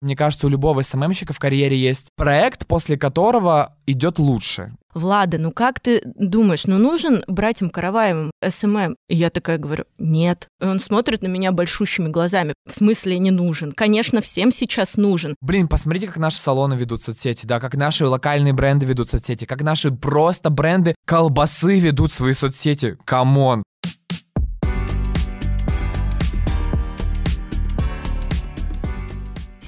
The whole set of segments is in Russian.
Мне кажется, у любого СММщика в карьере есть проект, после которого идет лучше. Влада, ну как ты думаешь, ну нужен братьям Караваевым СММ? И я такая говорю, нет. И он смотрит на меня большущими глазами. В смысле не нужен? Конечно, всем сейчас нужен. Блин, посмотрите, как наши салоны ведут соцсети, да, как наши локальные бренды ведут соцсети, как наши просто бренды колбасы ведут свои соцсети. Come on.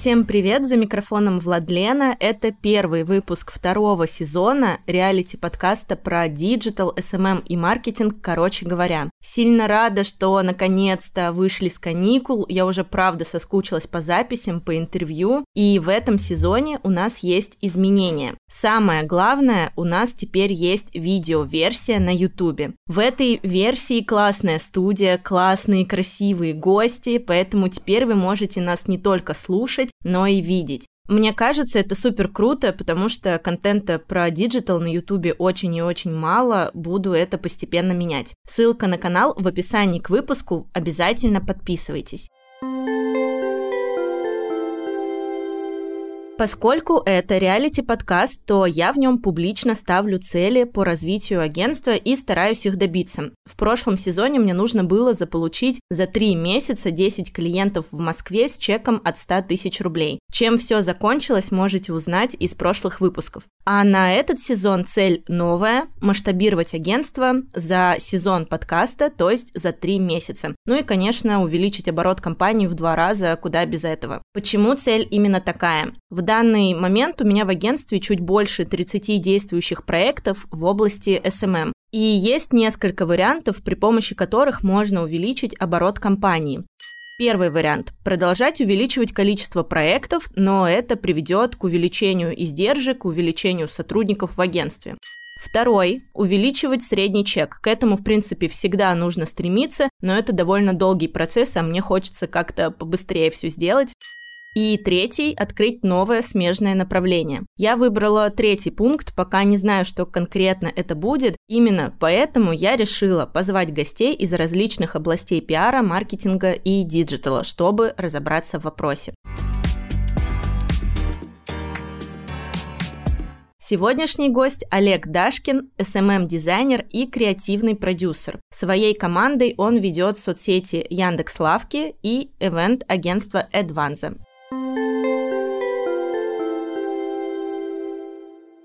Всем привет, за микрофоном Владлена. Это первый выпуск второго сезона реалити-подкаста про диджитал, SMM и маркетинг, короче говоря. Сильно рада, что наконец-то вышли с каникул. Я уже правда соскучилась по записям, по интервью. И в этом сезоне у нас есть изменения. Самое главное, у нас теперь есть видео-версия на YouTube. В этой версии классная студия, классные красивые гости, поэтому теперь вы можете нас не только слушать, но и видеть. Мне кажется, это супер круто, потому что контента про диджитал на Ютубе очень и очень мало, буду это постепенно менять. Ссылка на канал в описании к выпуску, обязательно подписывайтесь. Поскольку это реалити-подкаст, то я в нем публично ставлю цели по развитию агентства и стараюсь их добиться. В прошлом сезоне мне нужно было заполучить за три месяца 10 клиентов в Москве с чеком от 100 тысяч рублей. Чем все закончилось, можете узнать из прошлых выпусков. А на этот сезон цель новая – масштабировать агентство за сезон подкаста, то есть за три месяца. Ну и, конечно, увеличить оборот компании в два раза, куда без этого. Почему цель именно такая? В данный момент у меня в агентстве чуть больше 30 действующих проектов в области SMM. И есть несколько вариантов, при помощи которых можно увеличить оборот компании. Первый вариант – продолжать увеличивать количество проектов, но это приведет к увеличению издержек, к увеличению сотрудников в агентстве. Второй – увеличивать средний чек. К этому, в принципе, всегда нужно стремиться, но это довольно долгий процесс, а мне хочется как-то побыстрее все сделать. И третий – открыть новое смежное направление. Я выбрала третий пункт, пока не знаю, что конкретно это будет. Именно поэтому я решила позвать гостей из различных областей пиара, маркетинга и диджитала, чтобы разобраться в вопросе. Сегодняшний гость Олег Дашкин, SMM-дизайнер и креативный продюсер. Своей командой он ведет соцсети Яндекс.Лавки и ивент-агентство Advanza.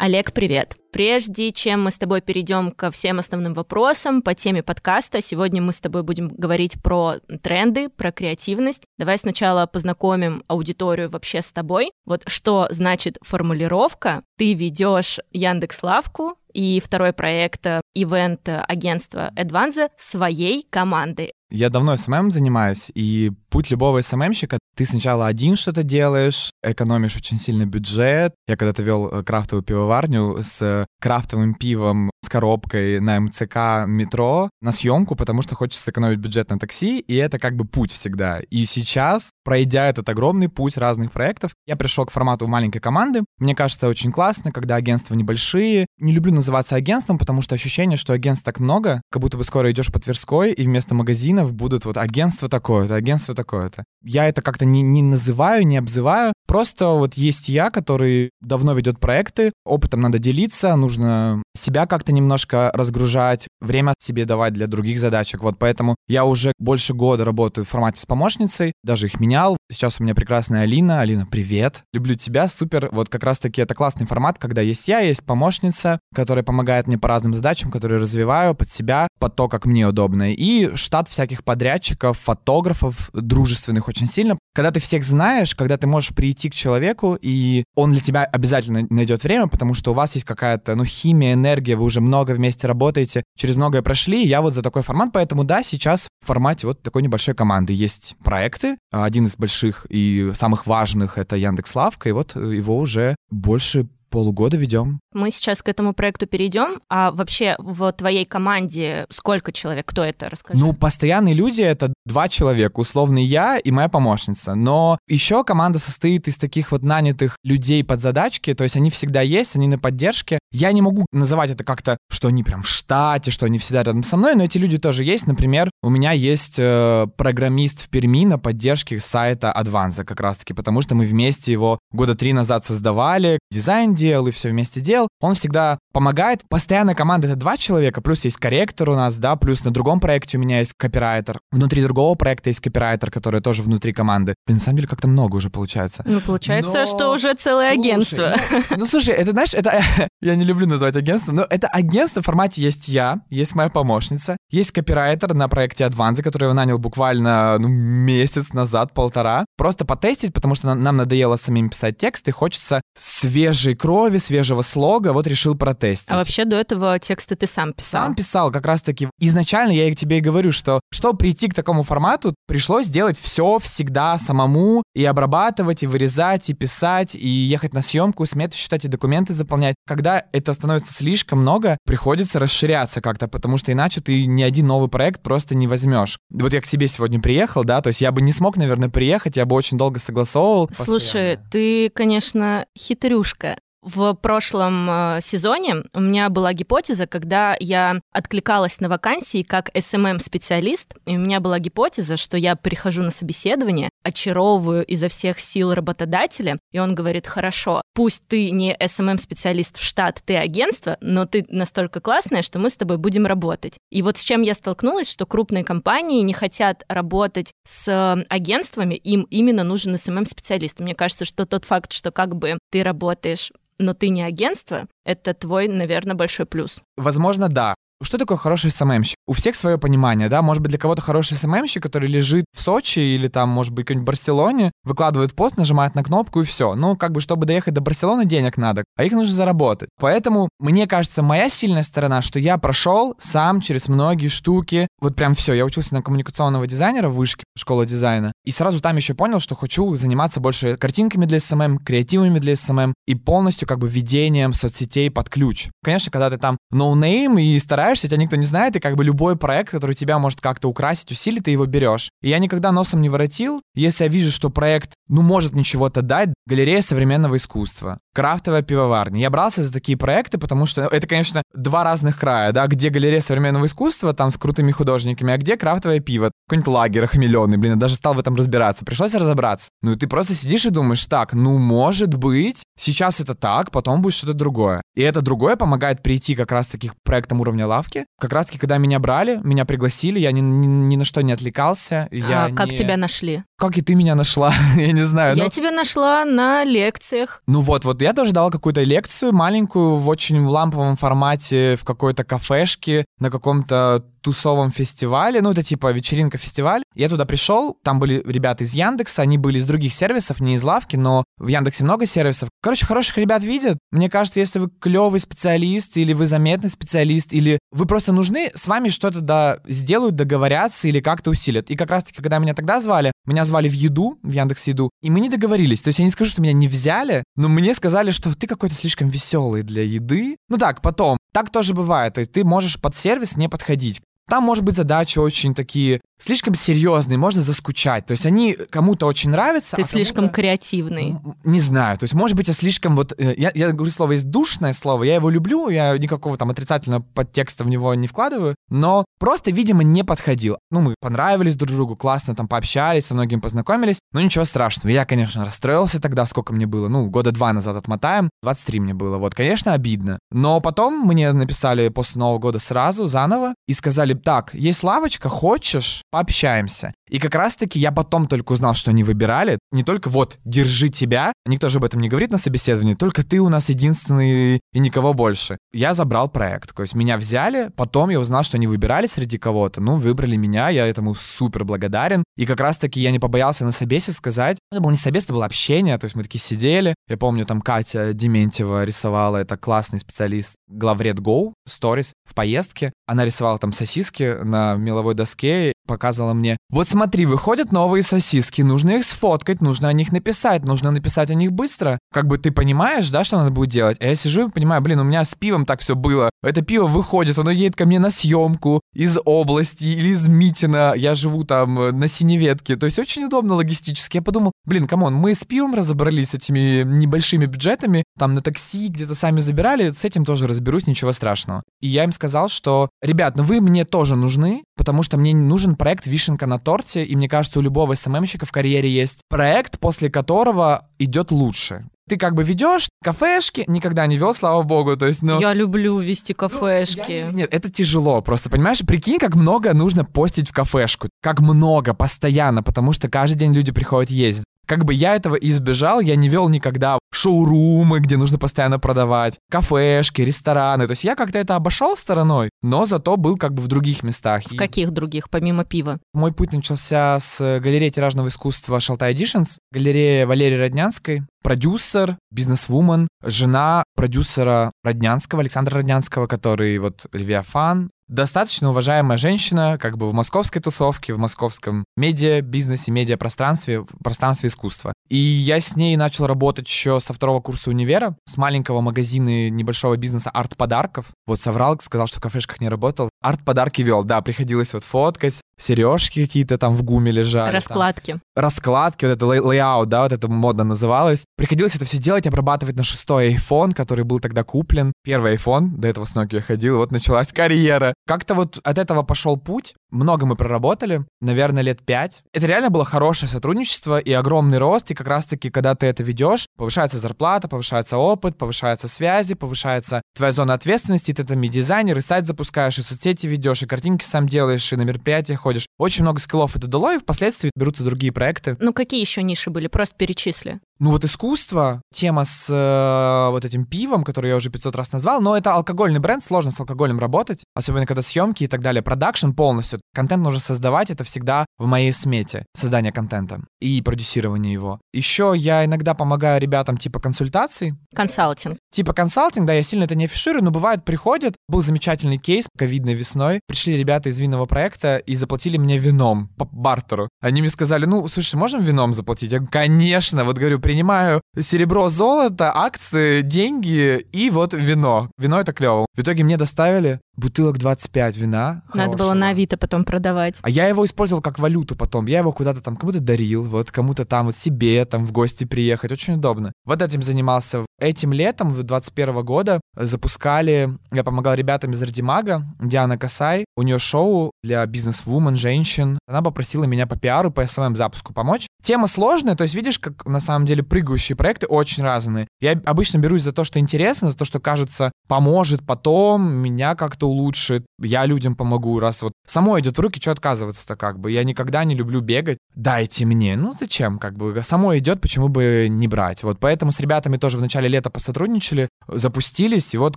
Олег, привет. Прежде чем мы с тобой перейдем ко всем основным вопросам по теме подкаста, сегодня мы с тобой будем говорить про тренды, про креативность. Давай сначала познакомим аудиторию вообще с тобой. Вот что значит формулировка «ты ведешь Яндекс Лавку», и второй проект ивент агентства Advanza своей команды. Я давно СММ занимаюсь, и путь любого СММщика ты сначала один что-то делаешь, экономишь очень сильно бюджет. Я когда-то вел э, крафтовую пивоварню с крафтовым пивом с коробкой на МЦК метро на съемку, потому что хочется сэкономить бюджет на такси, и это как бы путь всегда. И сейчас, пройдя этот огромный путь разных проектов, я пришел к формату маленькой команды. Мне кажется, очень классно, когда агентства небольшие. Не люблю называться агентством, потому что ощущение, что агентств так много, как будто бы скоро идешь по Тверской, и вместо магазинов будут вот агентство такое-то, агентство такое-то. Я это как-то не, не называю, не обзываю. Просто вот есть я, который давно ведет проекты, опытом надо делиться, нужно себя как-то немножко разгружать, время себе давать для других задачек. Вот поэтому я уже больше года работаю в формате с помощницей, даже их менял. Сейчас у меня прекрасная Алина. Алина, привет. Люблю тебя, супер. Вот как раз-таки это классный формат, когда есть я, есть помощница, которая помогает мне по разным задачам, которые развиваю под себя, под то, как мне удобно. И штат всяких подрядчиков, фотографов, дружественных очень сильно. Когда ты всех знаешь, когда ты можешь прийти к человеку, и он для тебя обязательно найдет время, потому что у вас есть какая-то, ну, химия, энергия, вы уже много вместе работаете, через многое прошли, я вот за такой формат, поэтому да, сейчас в формате вот такой небольшой команды. Есть проекты, один из больших и самых важных — это Яндекс Лавка, и вот его уже больше полугода ведем. Мы сейчас к этому проекту перейдем. А вообще в твоей команде сколько человек? Кто это? Расскажи. Ну, постоянные люди — это два человека, условно я и моя помощница. Но еще команда состоит из таких вот нанятых людей под задачки, то есть они всегда есть, они на поддержке. Я не могу называть это как-то, что они прям в штате, что они всегда рядом со мной, но эти люди тоже есть. Например, у меня есть э, программист в Перми на поддержке сайта Advanza как раз-таки, потому что мы вместе его года три назад создавали, дизайн делал и все вместе делал. Он всегда помогает. Постоянная команда — это два человека, плюс есть корректор у нас, да, плюс на другом проекте у меня есть копирайтер. Внутри другого проекта есть копирайтер, который тоже внутри команды. Блин, на самом деле как-то много уже получается. Ну, получается, Но... что уже целое слушай, агентство. Ну, ну, слушай, это, знаешь, это... я не люблю называть агентством, но это агентство в формате есть я, есть моя помощница, есть копирайтер на проекте Advance, который я нанял буквально ну, месяц назад, полтора, просто потестить, потому что нам надоело самим писать текст, и хочется свежей крови, свежего слога, вот решил протестить. А вообще до этого тексты ты сам писал? Сам писал, как раз-таки. Изначально я тебе и говорю, что чтобы прийти к такому формату, пришлось делать все всегда самому, и обрабатывать, и вырезать, и писать, и ехать на съемку, сметы считать, и документы заполнять. Когда это становится слишком много, приходится расширяться как-то, потому что иначе ты ни один новый проект просто не возьмешь. Вот я к себе сегодня приехал, да, то есть я бы не смог, наверное, приехать, я бы очень долго согласовывал. Слушай, постоянно. ты, конечно, хитрюшка. В прошлом э, сезоне у меня была гипотеза, когда я откликалась на вакансии как SMM-специалист, и у меня была гипотеза, что я прихожу на собеседование, очаровываю изо всех сил работодателя, и он говорит, хорошо, пусть ты не SMM-специалист в штат, ты агентство, но ты настолько классная, что мы с тобой будем работать. И вот с чем я столкнулась, что крупные компании не хотят работать с агентствами, им именно нужен SMM-специалист. Мне кажется, что тот факт, что как бы ты работаешь но ты не агентство, это твой, наверное, большой плюс. Возможно, да. Что такое хороший СММщик? У всех свое понимание, да? Может быть, для кого-то хороший СММщик, который лежит в Сочи или там, может быть, в Барселоне, выкладывает пост, нажимает на кнопку и все. Ну, как бы, чтобы доехать до Барселоны, денег надо, а их нужно заработать. Поэтому, мне кажется, моя сильная сторона, что я прошел сам через многие штуки. Вот прям все, я учился на коммуникационного дизайнера в вышке, школа дизайна, и сразу там еще понял, что хочу заниматься больше картинками для СММ, креативами для СММ и полностью как бы ведением соцсетей под ключ. Конечно, когда ты там no name и стараешься стараешься, тебя никто не знает, и как бы любой проект, который тебя может как-то украсить, усилить, ты его берешь. И я никогда носом не воротил, если я вижу, что проект, ну, может мне чего-то дать, галерея современного искусства, крафтовая пивоварня. Я брался за такие проекты, потому что это, конечно, два разных края, да, где галерея современного искусства, там, с крутыми художниками, а где крафтовое пиво, какой-нибудь лагерь охмеленный, блин, я даже стал в этом разбираться. Пришлось разобраться. Ну, и ты просто сидишь и думаешь, так, ну, может быть, сейчас это так, потом будет что-то другое. И это другое помогает прийти как раз таки к проектам уровня лавки. Как раз таки, когда меня брали, меня пригласили, я ни, ни, ни на что не отвлекался. Я а как не... тебя нашли? Как и ты меня нашла, я не знаю. Я но... тебя нашла на лекциях. Ну вот, вот я тоже дала какую-то лекцию маленькую в очень ламповом формате в какой-то кафешке на каком-то тусовом фестивале, ну это типа вечеринка-фестиваль. Я туда пришел, там были ребята из Яндекса, они были из других сервисов, не из лавки, но в Яндексе много сервисов. Короче, хороших ребят видят. Мне кажется, если вы клевый специалист, или вы заметный специалист, или вы просто нужны, с вами что-то да, сделают, договорятся или как-то усилят. И как раз-таки, когда меня тогда звали, меня звали в еду, в Яндекс Еду, и мы не договорились. То есть я не скажу, что меня не взяли, но мне сказали, что ты какой-то слишком веселый для еды. Ну так, потом. Так тоже бывает. Есть ты можешь под сервис не подходить. Там, может быть, задачи очень такие слишком серьезные, можно заскучать. То есть они кому-то очень нравятся. Ты а слишком креативный. Не знаю. То есть, может быть, я слишком вот... Э, я, я говорю слово есть душное слово, я его люблю, я никакого там отрицательного подтекста в него не вкладываю, но просто, видимо, не подходил. Ну, мы понравились друг другу, классно там пообщались, со многими познакомились, но ничего страшного. Я, конечно, расстроился тогда, сколько мне было, ну, года два назад отмотаем, 23 мне было, вот, конечно, обидно. Но потом мне написали после Нового года сразу, заново, и сказали, так, есть лавочка, хочешь, пообщаемся. И как раз-таки я потом только узнал, что они выбирали. Не только вот «держи тебя», никто же об этом не говорит на собеседовании, только ты у нас единственный и никого больше. Я забрал проект, то есть меня взяли, потом я узнал, что они выбирали среди кого-то, ну, выбрали меня, я этому супер благодарен. И как раз-таки я не побоялся на собесе сказать, это был не собес, это было общение, то есть мы такие сидели. Я помню, там Катя Дементьева рисовала, это классный специалист, главред Go, Stories в поездке. Она рисовала там сосиски на меловой доске, показывала мне, вот смотри, выходят новые сосиски, нужно их сфоткать, нужно о них написать, нужно написать о них быстро. Как бы ты понимаешь, да, что надо будет делать? А я сижу и понимаю, блин, у меня с пивом так все было. Это пиво выходит, оно едет ко мне на съемку из области или из Митина. Я живу там э, на Синеветке. То есть очень удобно логистически. Я подумал, блин, come on, мы с пивом разобрались с этими небольшими бюджетами, там на такси где-то сами забирали, с этим тоже разберусь, ничего страшного. И я им сказал, что, ребят, ну вы мне тоже нужны, потому что мне нужен проект «Вишенка на торте», и мне кажется, у любого СММщика в карьере есть проект, после которого идет лучше ты как бы ведешь кафешки, никогда не вел, слава богу, то есть, ну... Я люблю вести кафешки. Ну, нет, это тяжело просто, понимаешь? Прикинь, как много нужно постить в кафешку, как много, постоянно, потому что каждый день люди приходят есть. Как бы я этого избежал, я не вел никогда шоурумы, где нужно постоянно продавать, кафешки, рестораны. То есть я как-то это обошел стороной, но зато был как бы в других местах. В И... каких других, помимо пива? Мой путь начался с галереи тиражного искусства Шалтай Эдишнс, галерея Валерии Роднянской, продюсер, бизнесвумен, жена продюсера Роднянского, Александра Роднянского, который вот Левиафан, достаточно уважаемая женщина, как бы в московской тусовке, в московском медиа, бизнесе, медиапространстве, пространстве искусства. И я с ней начал работать еще со второго курса универа, с маленького магазина небольшого бизнеса арт-подарков. Вот соврал, сказал, что в кафешках не работал. Арт-подарки вел, да, приходилось вот фоткать, сережки какие-то там в гуме лежали. Раскладки. Там. Раскладки, вот это layout, да, вот это модно называлось. Приходилось это все делать, обрабатывать на шестой iPhone, который был тогда куплен. Первый iPhone, до этого с Nokia ходил, вот началась карьера. Как-то вот от этого пошел путь. Много мы проработали, наверное, лет пять. Это реально было хорошее сотрудничество и огромный рост, и как раз-таки, когда ты это ведешь, повышается зарплата, повышается опыт, повышаются связи, повышается твоя зона ответственности, ты там и дизайнер, и сайт запускаешь, и соцсети ведешь, и картинки сам делаешь, и на мероприятиях ходишь. Очень много скиллов это дало, и впоследствии берутся другие проекты. Ну, какие еще ниши были? Просто перечисли. Ну вот искусство, тема с э, вот этим пивом, который я уже 500 раз назвал, но это алкогольный бренд, сложно с алкоголем работать, особенно когда съемки и так далее, продакшн полностью. Контент нужно создавать, это всегда в моей смете, создание контента и продюсирование его. Еще я иногда помогаю ребятам типа консультаций. Консалтинг. Типа консалтинг, да, я сильно это не афиширую, но бывает приходят, был замечательный кейс, ковидной весной, пришли ребята из винного проекта и заплатили мне вином по бартеру. Они мне сказали, ну, слушай, можем вином заплатить? Я говорю, конечно, вот говорю, принимаю серебро, золото, акции, деньги и вот вино. Вино это клево. В итоге мне доставили бутылок 25 вина. Надо было на Авито потом продавать. А я его использовал как валюту потом. Я его куда-то там кому-то дарил, вот кому-то там вот себе там в гости приехать. Очень удобно. Вот этим занимался. Этим летом, 21 года, запускали, я помогал ребятам из Readymag, Диана Касай, у нее шоу для бизнес-вумен, женщин. Она попросила меня по пиару, по SMM запуску помочь. Тема сложная, то есть видишь, как на самом деле прыгающие проекты очень разные. Я обычно берусь за то, что интересно, за то, что кажется поможет потом, меня как-то улучшит, я людям помогу, раз вот само идет в руки, что отказываться-то как бы. Я никогда не люблю бегать, дайте мне. Ну зачем, как бы, само идет, почему бы не брать. Вот поэтому с ребятами тоже в начале лета посотрудничали, запустились, и вот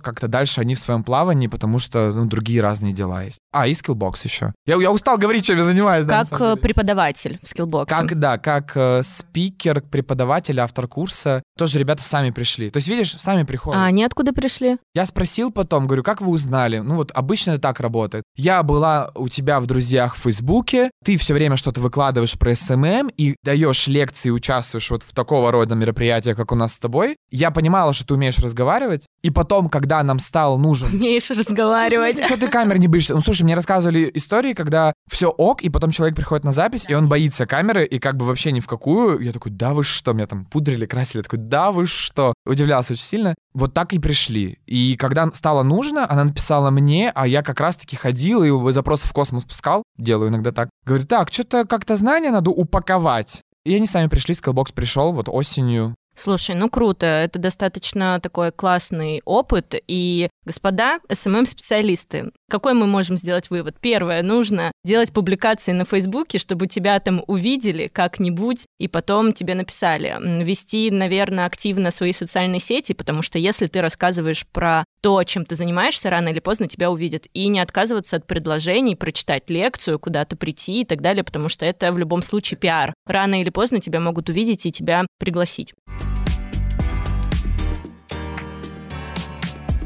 как-то дальше они в своем плавании, потому что, ну, другие разные дела есть. А, и Skillbox еще. Я, я устал говорить, чем я занимаюсь. Как да, преподаватель в Skillbox. Как, да, как э, спикер, преподаватель, автор курса. Тоже ребята сами пришли. То есть, видишь, сами приходят. А они откуда пришли? Я спросил потом, говорю, как вы узнали? Ну, вот обычно это так работает. Я была у тебя в друзьях в Фейсбуке, ты все время что-то выкладываешь про SMM и даешь лекции, участвуешь вот в такого рода мероприятиях, как у нас с тобой. Я понимала, что ты умеешь разговаривать, и потом, когда нам стал нужен... Умеешь разговаривать. Ну, что ты камер не боишься? Ну, слушай, мне рассказывали истории, когда все ок, и потом человек приходит на запись, и он боится камеры, и как бы вообще ни в какую. Я такой, да вы что? Меня там пудрили, красили. Я такой, да вы что? Удивлялся очень сильно. Вот так и пришли. И когда стало нужно, она написала мне, а я как раз-таки ходил и запросы в космос пускал. Делаю иногда так. Говорю, так, что-то как-то знания надо упаковать. И они сами пришли, Skillbox пришел вот осенью Слушай, ну круто, это достаточно такой классный опыт. И, господа, СММ-специалисты, какой мы можем сделать вывод? Первое, нужно делать публикации на Фейсбуке, чтобы тебя там увидели как-нибудь, и потом тебе написали. Вести, наверное, активно свои социальные сети, потому что если ты рассказываешь про то, чем ты занимаешься, рано или поздно тебя увидят. И не отказываться от предложений, прочитать лекцию, куда-то прийти и так далее, потому что это в любом случае пиар. Рано или поздно тебя могут увидеть и тебя пригласить.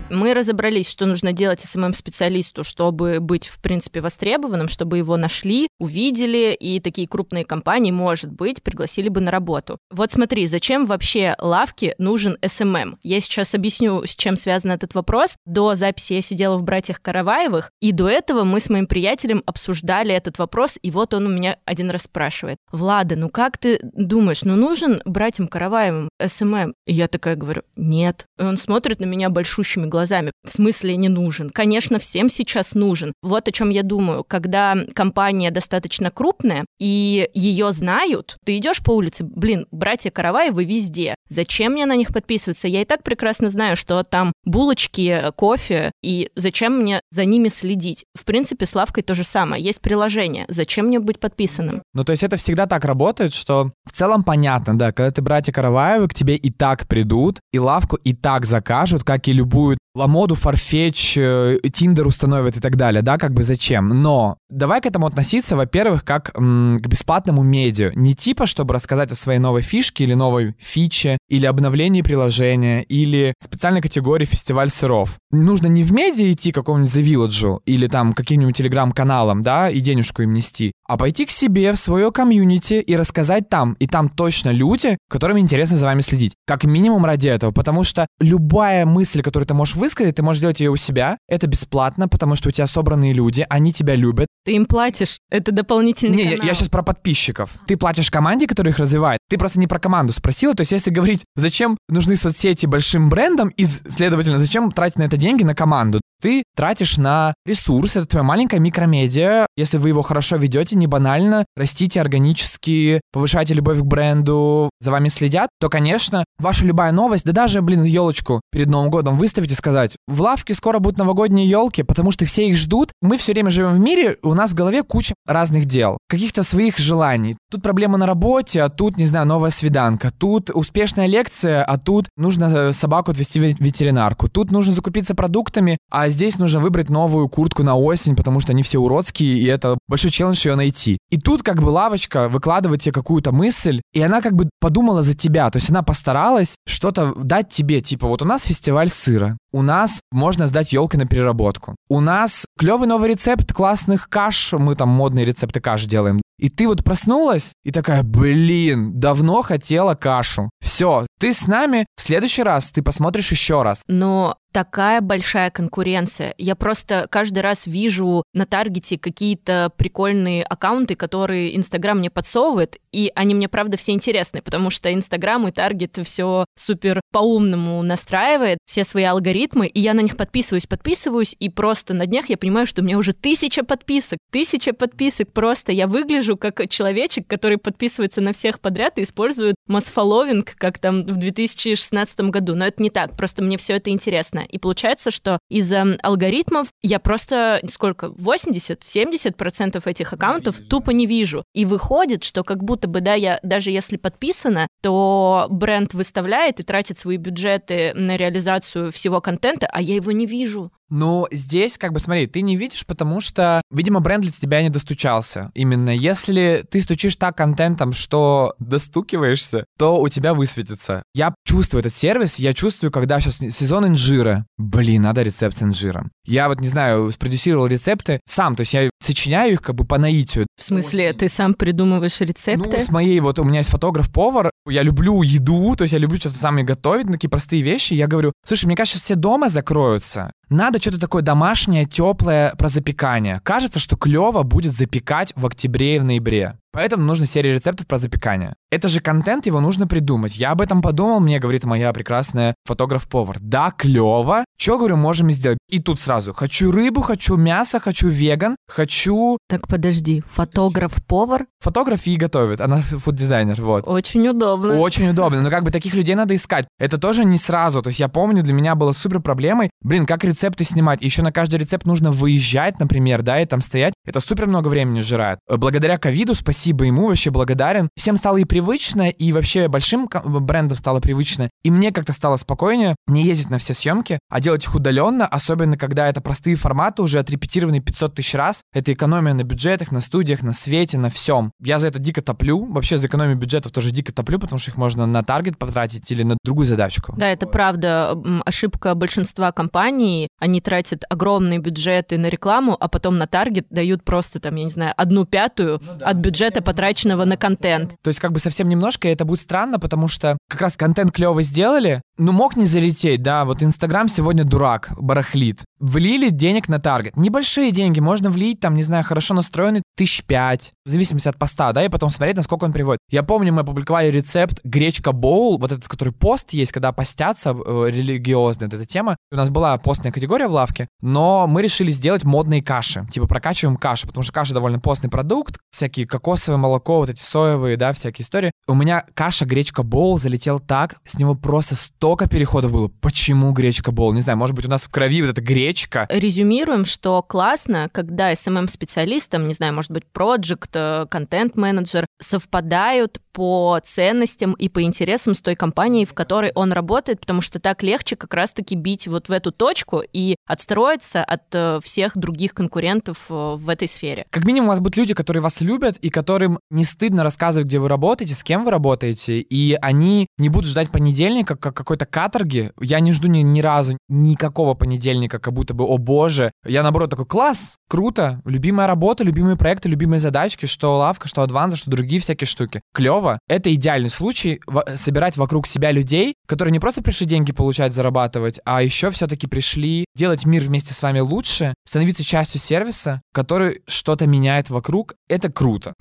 Мы разобрались, что нужно делать SMM-специалисту, чтобы быть, в принципе, востребованным, чтобы его нашли, увидели, и такие крупные компании, может быть, пригласили бы на работу. Вот смотри, зачем вообще лавке нужен SMM? Я сейчас объясню, с чем связан этот вопрос. До записи я сидела в «Братьях Караваевых», и до этого мы с моим приятелем обсуждали этот вопрос, и вот он у меня один раз спрашивает. «Влада, ну как ты думаешь, ну нужен братьям Караваевым SMM?» И я такая говорю, нет. И он смотрит на меня большущими глазами. В смысле не нужен? Конечно, всем сейчас нужен. Вот о чем я думаю. Когда компания достаточно крупная, и ее знают, ты идешь по улице, блин, братья Караваевы везде. Зачем мне на них подписываться? Я и так прекрасно знаю, что там булочки, кофе, и зачем мне за ними следить? В принципе, с лавкой то же самое. Есть приложение. Зачем мне быть подписанным? Ну, то есть это всегда так работает, что в целом понятно, да, когда ты братья Караваевы, к тебе и так придут, и лавку и так закажут, как и любую Ламоду, Farfetch, Тиндер э, установят и так далее, да, как бы зачем. Но давай к этому относиться, во-первых, как м, к бесплатному медиа. Не типа, чтобы рассказать о своей новой фишке или новой фиче, или обновлении приложения, или специальной категории фестиваль сыров. Нужно не в медиа идти какому-нибудь The Village или там каким-нибудь телеграм-каналам, да, и денежку им нести, а пойти к себе в свое комьюнити и рассказать там. И там точно люди, которым интересно за вами следить. Как минимум ради этого, потому что любая мысль, которую ты можешь вы высказать, ты можешь делать ее у себя. Это бесплатно, потому что у тебя собранные люди, они тебя любят. Ты им платишь. Это дополнительный Не, канал. Я, я сейчас про подписчиков. Ты платишь команде, которая их развивает. Ты просто не про команду спросила. То есть если говорить, зачем нужны соцсети большим брендам, и, следовательно, зачем тратить на это деньги на команду? Ты тратишь на ресурс, это твоя маленькая микромедиа. Если вы его хорошо ведете, не банально, растите органически, повышаете любовь к бренду, за вами следят, то, конечно, ваша любая новость, да даже, блин, елочку перед Новым годом выставите, сказать, в лавке скоро будут новогодние елки, потому что все их ждут. Мы все время живем в мире, у нас в голове куча разных дел, каких-то своих желаний. Тут проблема на работе, а тут, не знаю, новая свиданка, тут успешная лекция, а тут нужно э, собаку отвезти в ветеринарку, тут нужно закупиться продуктами, а здесь нужно выбрать новую куртку на осень, потому что они все уродские, и это большой челлендж ее найти. И тут как бы лавочка выкладывает тебе какую-то мысль, и она как бы подумала за тебя, то есть она постаралась что-то дать тебе, типа вот у нас фестиваль сыра, у нас можно сдать елкой на переработку. У нас клевый новый рецепт классных каш, мы там модные рецепты каш делаем. И ты вот проснулась и такая, блин, давно хотела кашу. Все, ты с нами, в следующий раз ты посмотришь еще раз. Но такая большая конкуренция. Я просто каждый раз вижу на таргете какие-то прикольные аккаунты, которые Инстаграм мне подсовывает, и они мне, правда, все интересны, потому что Инстаграм и таргет все супер по-умному настраивает, все свои алгоритмы, и я на них подписываюсь, подписываюсь, и просто на днях я понимаю, что у меня уже тысяча подписок, тысяча подписок просто. Я выгляжу как человечек, который подписывается на всех подряд и использует масс-фолловинг, как там в 2016 году. Но это не так, просто мне все это интересно. И получается, что из-за алгоритмов я просто сколько, 80-70% этих аккаунтов тупо не вижу. И выходит, что как будто бы, да, я даже если подписана, то бренд выставляет и тратит свои бюджеты на реализацию всего контента, а я его не вижу. Ну, здесь, как бы, смотри, ты не видишь, потому что, видимо, бренд для тебя не достучался. Именно если ты стучишь так контентом, что достукиваешься, то у тебя высветится. Я чувствую этот сервис, я чувствую, когда сейчас сезон инжира. Блин, надо рецепт с инжиром. Я вот, не знаю, спродюсировал рецепты сам, то есть я сочиняю их как бы по наитию. В смысле, ты сам придумываешь рецепты? Ну, с моей, вот у меня есть фотограф-повар, я люблю еду, то есть я люблю что-то сам готовить, такие простые вещи. Я говорю, слушай, мне кажется, все дома закроются. Надо что-то такое домашнее, теплое про запекание. Кажется, что клево будет запекать в октябре и в ноябре. Поэтому нужна серия рецептов про запекание. Это же контент, его нужно придумать. Я об этом подумал, мне говорит моя прекрасная фотограф-повар. Да, клево. Что, говорю, можем сделать? И тут сразу. Хочу рыбу, хочу мясо, хочу веган, хочу... Так, подожди. Фотограф-повар? Фотограф и готовит. Она фуд-дизайнер, вот. Очень удобно. Очень удобно. Но как бы таких людей надо искать. Это тоже не сразу. То есть я помню, для меня было супер проблемой. Блин, как рецепты снимать? Еще на каждый рецепт нужно выезжать, например, да, и там стоять. Это супер много времени сжирает. Благодаря ковиду, спасибо спасибо ему, вообще благодарен. Всем стало и привычно, и вообще большим брендам стало привычно. И мне как-то стало спокойнее не ездить на все съемки, а делать их удаленно, особенно когда это простые форматы, уже отрепетированные 500 тысяч раз. Это экономия на бюджетах, на студиях, на свете, на всем. Я за это дико топлю. Вообще за экономию бюджетов тоже дико топлю, потому что их можно на таргет потратить или на другую задачку. Да, это правда. Ошибка большинства компаний. Они тратят огромные бюджеты на рекламу, а потом на таргет дают просто там, я не знаю, одну пятую ну, да, от бюджета, потраченного на контент. То есть как бы совсем немножко, и это будет странно, потому что как раз контент клево сделали, ну мог не залететь, да, вот Инстаграм сегодня дурак, барахлит. Влили денег на таргет. Небольшие деньги, можно влить, там, не знаю, хорошо настроенный, тысяч пять, в зависимости от поста, да, и потом смотреть, насколько он приводит. Я помню, мы опубликовали рецепт гречка боул, вот этот, который пост есть, когда постятся э, религиозные, вот эта тема. У нас была постная категория в лавке, но мы решили сделать модные каши, типа прокачиваем каши, потому что каша довольно постный продукт, всякие кокосовое молоко, вот эти соевые, да, всякие истории. У меня каша гречка боул залетел так, с него просто столько переходов было. Почему гречка боул? Не знаю, может быть, у нас в крови вот эта гречка. Резюмируем, что классно, когда SMM-специалистам, не знаю, может быть, проект, э, контент-менеджер совпадают по ценностям и по интересам с той компанией, в которой он работает, потому что так легче как раз-таки бить вот в эту точку и отстроиться от э, всех других конкурентов э, в этой сфере. Как минимум у вас будут люди, которые вас любят и которым не стыдно рассказывать, где вы работаете, с кем вы работаете, и они не будут ждать понедельника как какой-то каторги. Я не жду ни, ни разу никакого понедельника, как будто бы, о боже. Я наоборот такой, класс, круто, любимая работа, любимые проекты, любимые задачки, что лавка, что адванза, что другие всякие штуки. Клево, это идеальный случай собирать вокруг себя людей, которые не просто пришли деньги получать, зарабатывать, а еще все-таки пришли делать мир вместе с вами лучше, становиться частью сервиса, который что-то меняет вокруг. Это круто.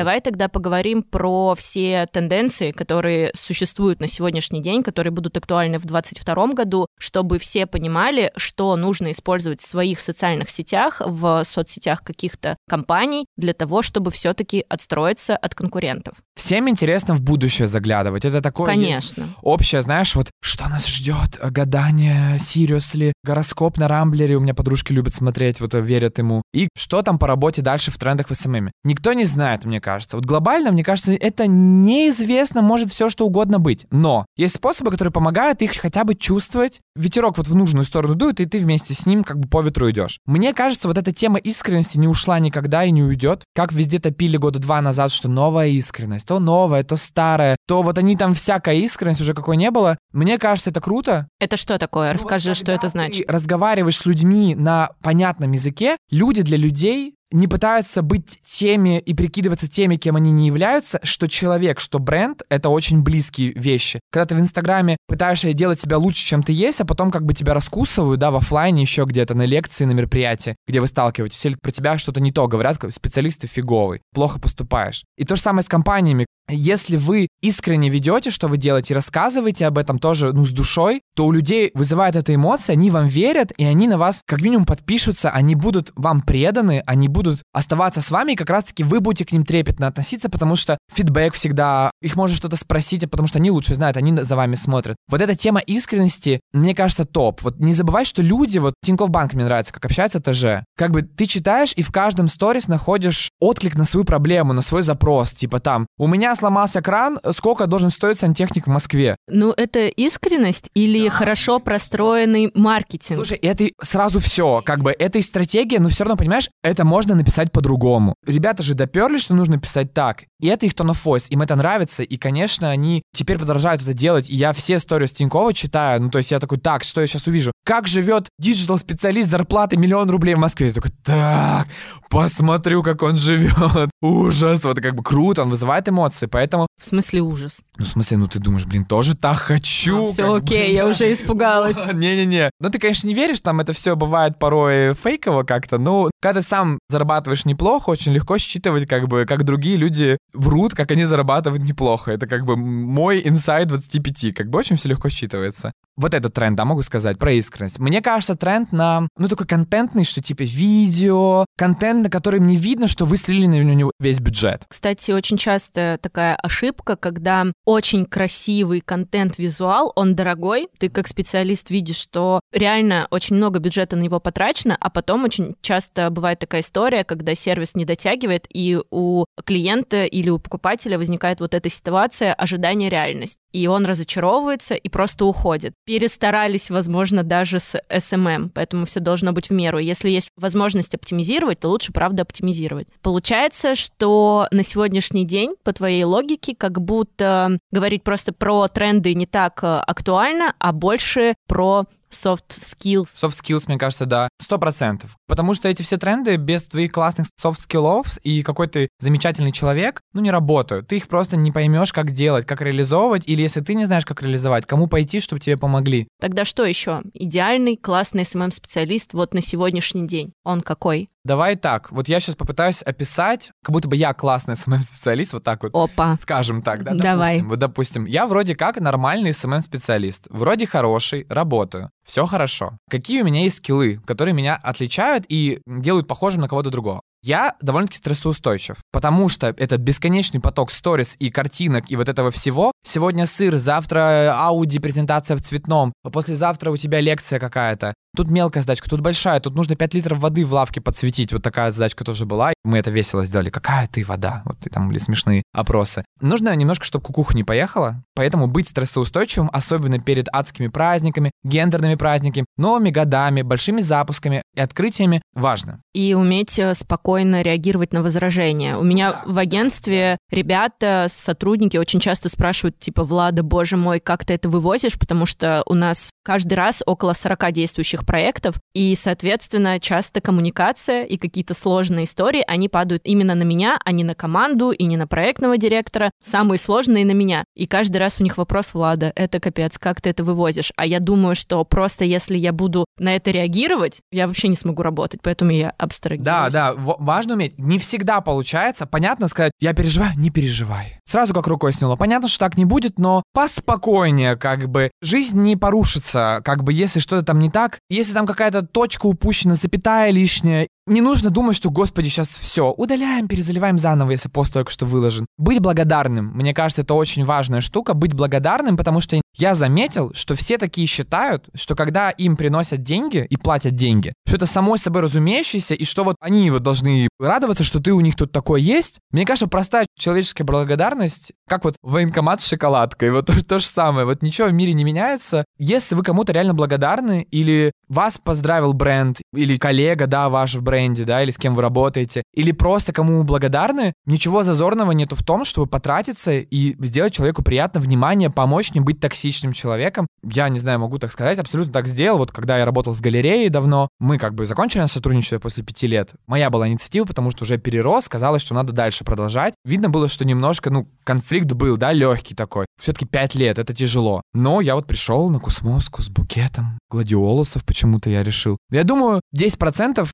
Давай тогда поговорим про все тенденции, которые существуют на сегодняшний день, которые будут актуальны в 2022 году, чтобы все понимали, что нужно использовать в своих социальных сетях, в соцсетях каких-то компаний для того, чтобы все-таки отстроиться от конкурентов. Всем интересно в будущее заглядывать. Это такое Конечно. общее, знаешь, вот что нас ждет, гадание, seriously, гороскоп на Рамблере, у меня подружки любят смотреть, вот верят ему. И что там по работе дальше в трендах в SMM. Никто не знает, мне кажется кажется. Вот глобально, мне кажется, это неизвестно, может все что угодно быть. Но есть способы, которые помогают их хотя бы чувствовать. Ветерок вот в нужную сторону дует, и ты вместе с ним как бы по ветру идешь. Мне кажется, вот эта тема искренности не ушла никогда и не уйдет. Как везде топили года два назад, что новая искренность, то новая, то старая, то вот они там всякая искренность уже какой не было. Мне кажется, это круто. Это что такое? Ну, Расскажи, вот что это значит. Разговариваешь с людьми на понятном языке, люди для людей не пытаются быть теми и прикидываться теми, кем они не являются, что человек, что бренд — это очень близкие вещи. Когда ты в Инстаграме пытаешься делать себя лучше, чем ты есть, а потом как бы тебя раскусывают, да, в офлайне еще где-то, на лекции, на мероприятии, где вы сталкиваетесь, или про тебя что-то не то говорят, специалисты фиговый, плохо поступаешь. И то же самое с компаниями. Если вы искренне ведете, что вы делаете, рассказываете об этом тоже, ну, с душой, то у людей вызывает эта эмоция, они вам верят, и они на вас как минимум подпишутся, они будут вам преданы, они будут оставаться с вами, и как раз-таки вы будете к ним трепетно относиться, потому что фидбэк всегда, их можно что-то спросить, потому что они лучше знают, они за вами смотрят. Вот эта тема искренности, мне кажется, топ. Вот не забывай, что люди, вот Тинькофф Банк мне нравится, как общается ТЖ. Как бы ты читаешь и в каждом сторис находишь отклик на свою проблему, на свой запрос, типа там, у меня сломался кран, сколько должен стоить сантехник в Москве? Ну, это искренность или да. хорошо простроенный маркетинг? Слушай, это сразу все, как бы, это и стратегия, но все равно, понимаешь, это можно написать по-другому. Ребята же доперли, что нужно писать так, и это их tone of voice, им это нравится, и, конечно, они теперь продолжают это делать, и я все истории с Тинькова читаю, ну, то есть я такой, так, что я сейчас увижу? Как живет digital-специалист зарплаты миллион рублей в Москве? Я такой, так, посмотрю, как он живет. Ужас, вот как бы круто, он вызывает эмоции, поэтому... В смысле ужас? Ну, в смысле, ну ты думаешь, блин, тоже так хочу. А, все окей, бы, я да. уже испугалась. Не-не-не. Ну, ты, конечно, не веришь, там это все бывает порой фейково как-то, но когда ты сам зарабатываешь неплохо, очень легко считывать, как бы, как другие люди врут, как они зарабатывают неплохо. Это как бы мой инсайт 25, как бы очень все легко считывается. Вот этот тренд, да, могу сказать, про искренность. Мне кажется, тренд на, ну, такой контентный, что типа видео, контент, на котором не видно, что вы слили на него весь бюджет. Кстати, очень часто такая ошибка, когда очень красивый контент-визуал, он дорогой, ты как специалист видишь, что реально очень много бюджета на него потрачено, а потом очень часто бывает такая история, когда сервис не дотягивает, и у клиента или у покупателя возникает вот эта ситуация ожидания реальность. И он разочаровывается и просто уходит. Перестарались, возможно, даже с SMM, поэтому все должно быть в меру. Если есть возможность оптимизировать, то лучше, правда, оптимизировать. Получается, что на сегодняшний день, по твоей логике, как будто говорить просто про тренды не так э, актуально, а больше про soft skills. Soft skills, мне кажется, да, сто процентов. Потому что эти все тренды без твоих классных soft skills и какой ты замечательный человек, ну, не работают. Ты их просто не поймешь, как делать, как реализовывать, или если ты не знаешь, как реализовать, кому пойти, чтобы тебе помогли. Тогда что еще? Идеальный, классный SMM-специалист вот на сегодняшний день. Он какой? Давай так, вот я сейчас попытаюсь описать, как будто бы я классный SMM-специалист, вот так вот. Опа. Скажем так, да? Давай. Допустим, вот, допустим, я вроде как нормальный SMM-специалист, вроде хороший, работаю, все хорошо. Какие у меня есть скиллы, которые меня отличают и делают похожим на кого-то другого? Я довольно-таки стрессоустойчив, потому что этот бесконечный поток сторис и картинок и вот этого всего. Сегодня сыр, завтра ауди презентация в цветном, послезавтра у тебя лекция какая-то. Тут мелкая задачка, тут большая, тут нужно 5 литров воды в лавке подсветить. Вот такая задачка тоже была. Мы это весело сделали. Какая ты вода? Вот там были смешные опросы. Нужно немножко, чтобы кукуха не поехала, поэтому быть стрессоустойчивым, особенно перед адскими праздниками, гендерными праздниками, новыми годами, большими запусками и открытиями важно. И уметь э, спокойно реагировать на возражения. У меня в агентстве ребята, сотрудники очень часто спрашивают, типа, Влада, боже мой, как ты это вывозишь? Потому что у нас каждый раз около 40 действующих проектов, и, соответственно, часто коммуникация и какие-то сложные истории, они падают именно на меня, а не на команду и не на проектного директора. Самые сложные на меня. И каждый раз у них вопрос, Влада, это капец, как ты это вывозишь? А я думаю, что просто если я буду на это реагировать, я вообще не смогу работать, поэтому я абстрагируюсь. Да, да, важно уметь. Не всегда получается. Понятно сказать, я переживаю, не переживай. Сразу как рукой сняло. Понятно, что так не будет, но поспокойнее, как бы. Жизнь не порушится, как бы, если что-то там не так. Если там какая-то точка упущена, запятая лишняя, не нужно думать, что, господи, сейчас все, удаляем, перезаливаем заново, если пост только что выложен. Быть благодарным. Мне кажется, это очень важная штука, быть благодарным, потому что я заметил, что все такие считают, что когда им приносят деньги и платят деньги, что это само собой разумеющееся, и что вот они вот должны радоваться, что ты у них тут такое есть. Мне кажется, простая человеческая благодарность, как вот военкомат с шоколадкой, вот то, то же самое. Вот ничего в мире не меняется. Если вы кому-то реально благодарны, или вас поздравил бренд, или коллега, да, ваш в бренде, да, или с кем вы работаете, или просто кому вы благодарны, ничего зазорного нету в том, чтобы потратиться и сделать человеку приятно, внимание, помочь не быть токсичным человеком. Я, не знаю, могу так сказать, абсолютно так сделал. Вот когда я работал с галереей давно, мы как бы закончили сотрудничество после пяти лет. Моя была инициатива, потому что уже перерос, казалось, что надо дальше продолжать. Видно было, что немножко, ну, конфликт был, да, легкий такой. Все-таки пять лет, это тяжело. Но я вот пришел на Кусмоску с букетом гладиолусов, почему-то я решил. Я думаю, 10%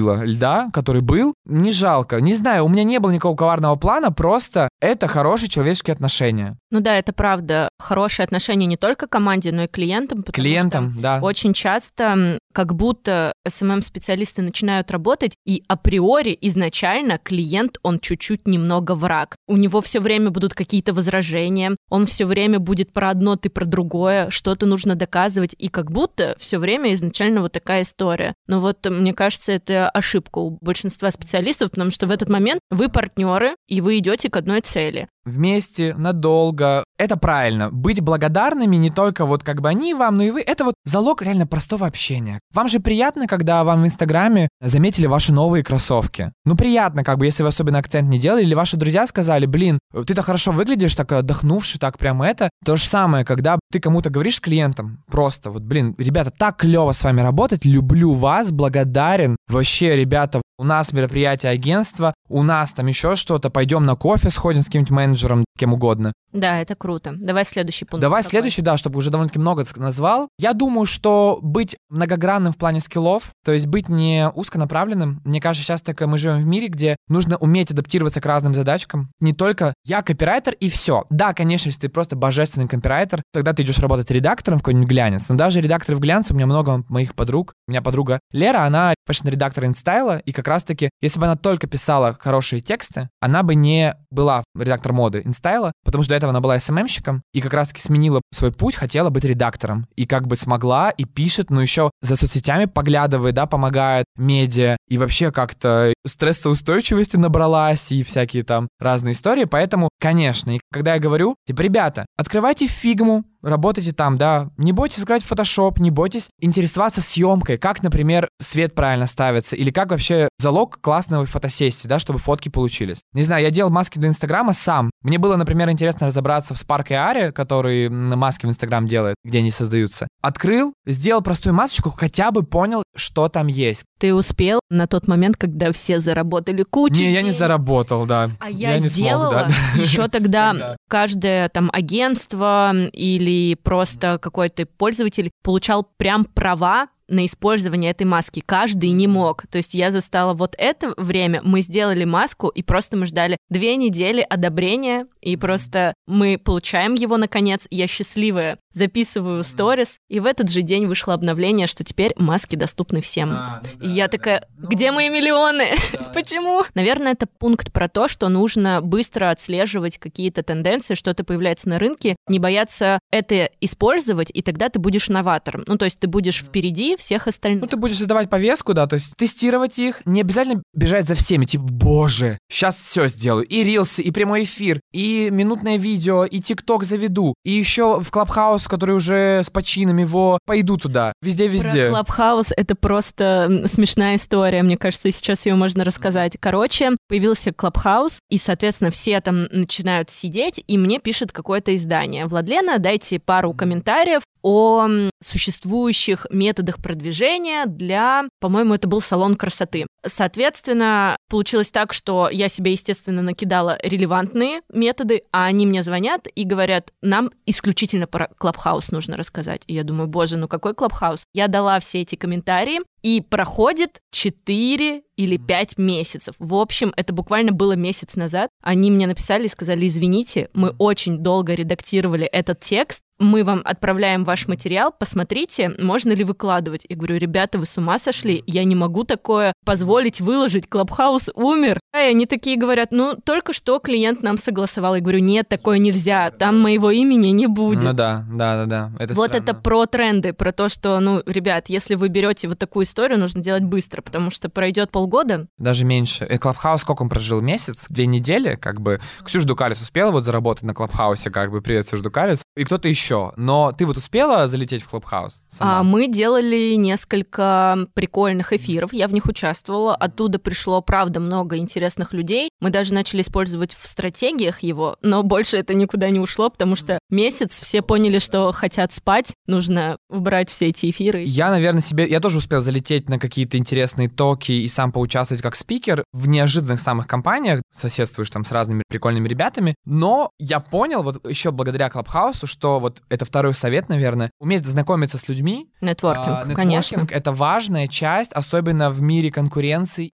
растопило льда, который был. Не жалко. Не знаю, у меня не было никакого коварного плана, просто это хорошие человеческие отношения. Ну да, это правда. Хорошие отношения не только команде, но и клиентам. Клиентам, да. Очень часто как будто SMM-специалисты начинают работать, и априори изначально клиент, он чуть-чуть немного враг. У него все время будут какие-то возражения, он все время будет про одно, ты про другое, что-то нужно доказывать, и как будто все время изначально вот такая история. Но вот мне кажется, это ошибка у большинства специалистов, потому что в этот момент вы партнеры, и вы идете к одной цели вместе, надолго. Это правильно. Быть благодарными не только вот как бы они вам, но и вы. Это вот залог реально простого общения. Вам же приятно, когда вам в Инстаграме заметили ваши новые кроссовки. Ну, приятно, как бы, если вы особенно акцент не делали, или ваши друзья сказали, блин, ты так хорошо выглядишь, так отдохнувший, так прямо это. То же самое, когда ты кому-то говоришь с клиентом, просто вот, блин, ребята, так клево с вами работать, люблю вас, благодарен. Вообще, ребята, у нас мероприятие агентства, у нас там еще что-то, пойдем на кофе сходим с каким-нибудь менеджером, кем угодно. Да, это круто. Давай следующий пункт. Давай какой? следующий, да, чтобы уже довольно-таки много назвал. Я думаю, что быть многогранным в плане скиллов, то есть быть не узконаправленным, мне кажется, сейчас так мы живем в мире, где нужно уметь адаптироваться к разным задачкам. Не только я копирайтер и все. Да, конечно, если ты просто божественный копирайтер, тогда ты идешь работать редактором в какой-нибудь глянец. Но даже редактор в глянце, у меня много моих подруг. У меня подруга Лера, она fashion-редактор InStyle а, и как раз-таки, если бы она только писала хорошие тексты, она бы не была редактор моды InStyle а, потому что этого она была SMM щиком, и как раз-таки сменила свой путь, хотела быть редактором. И как бы смогла, и пишет, но еще за соцсетями поглядывает, да, помогает медиа, и вообще как-то стрессоустойчивости набралась, и всякие там разные истории. Поэтому, конечно, и когда я говорю, типа, ребята, открывайте фигму, работайте там, да, не бойтесь играть в Photoshop, не бойтесь интересоваться съемкой, как, например, свет правильно ставится, или как вообще залог классной фотосессии, да, чтобы фотки получились. Не знаю, я делал маски для Инстаграма сам. Мне было, например, интересно разобраться в Spark AR, который маски в Инстаграм делает, где они создаются. Открыл, сделал простую масочку, хотя бы понял, что там есть. Ты успел на тот момент, когда все заработали кучу Не, я не денег? заработал, да. А я, не сделала смог, да. еще Тогда. каждое там агентство или просто какой-то пользователь получал прям права на использование этой маски. Каждый не мог. То есть я застала вот это время, мы сделали маску, и просто мы ждали две недели одобрения, и просто мы получаем его наконец. Я счастливая, записываю сторис, и в этот же день вышло обновление, что теперь маски доступны всем. И я такая, где мои миллионы? Почему? Наверное, это пункт про то, что нужно быстро отслеживать какие-то тенденции, что-то появляется на рынке, не бояться это использовать, и тогда ты будешь новатором. Ну, то есть ты будешь впереди всех остальных. Ну, ты будешь задавать повестку, да, то есть тестировать их, не обязательно бежать за всеми, типа, боже, сейчас все сделаю, и рилсы, и прямой эфир, и минутное видео, и тикток заведу, и еще в Clubhouse, который уже с почином его, пойду туда, везде-везде. Про Clubhouse это просто смешная история, мне кажется, сейчас ее можно рассказать. Короче, появился Clubhouse, и, соответственно, все там начинают сидеть, и мне пишет какое-то издание. Владлена, дайте пару комментариев о существующих методах продвижения для, по-моему, это был салон красоты. Соответственно, получилось так, что я себе, естественно, накидала релевантные методы, а они мне звонят и говорят, нам исключительно про Clubhouse нужно рассказать. И я думаю, боже, ну какой Clubhouse? Я дала все эти комментарии, и проходит 4 или 5 месяцев. В общем, это буквально было месяц назад. Они мне написали и сказали, извините, мы очень долго редактировали этот текст, мы вам отправляем ваш материал, посмотрите, можно ли выкладывать. Я говорю, ребята, вы с ума сошли? Я не могу такое позволить выложить. Clubhouse умер. И они такие говорят, ну, только что клиент нам согласовал. Я говорю, нет, такое нельзя, там моего имени не будет. Ну да, да, да, да. Это вот странно. это про тренды, про то, что, ну, ребят, если вы берете вот такую историю, нужно делать быстро, потому что пройдет полгода. Даже меньше. И Clubhouse сколько он прожил? Месяц? Две недели? Как бы Ксюша Дукалис успела вот заработать на Clubhouse е, как бы, привет, Ксюша Дукалис. И кто-то еще. Но ты вот успела залететь в Clubhouse? А, мы делали несколько прикольных эфиров, я в них участвовала. Оттуда пришло, правда, много интересных людей. Мы даже начали использовать в стратегиях его, но больше это никуда не ушло, потому что месяц все поняли, что хотят спать, нужно убрать все эти эфиры. Я, наверное, себе... Я тоже успел залететь на какие-то интересные токи и сам поучаствовать как спикер в неожиданных самых компаниях. Соседствуешь там с разными прикольными ребятами. Но я понял, вот еще благодаря Клабхаусу, что вот это второй совет, наверное, уметь знакомиться с людьми. Нетворкинг, А, нетворкинг конечно. — это важная часть, особенно в мире конкуренции.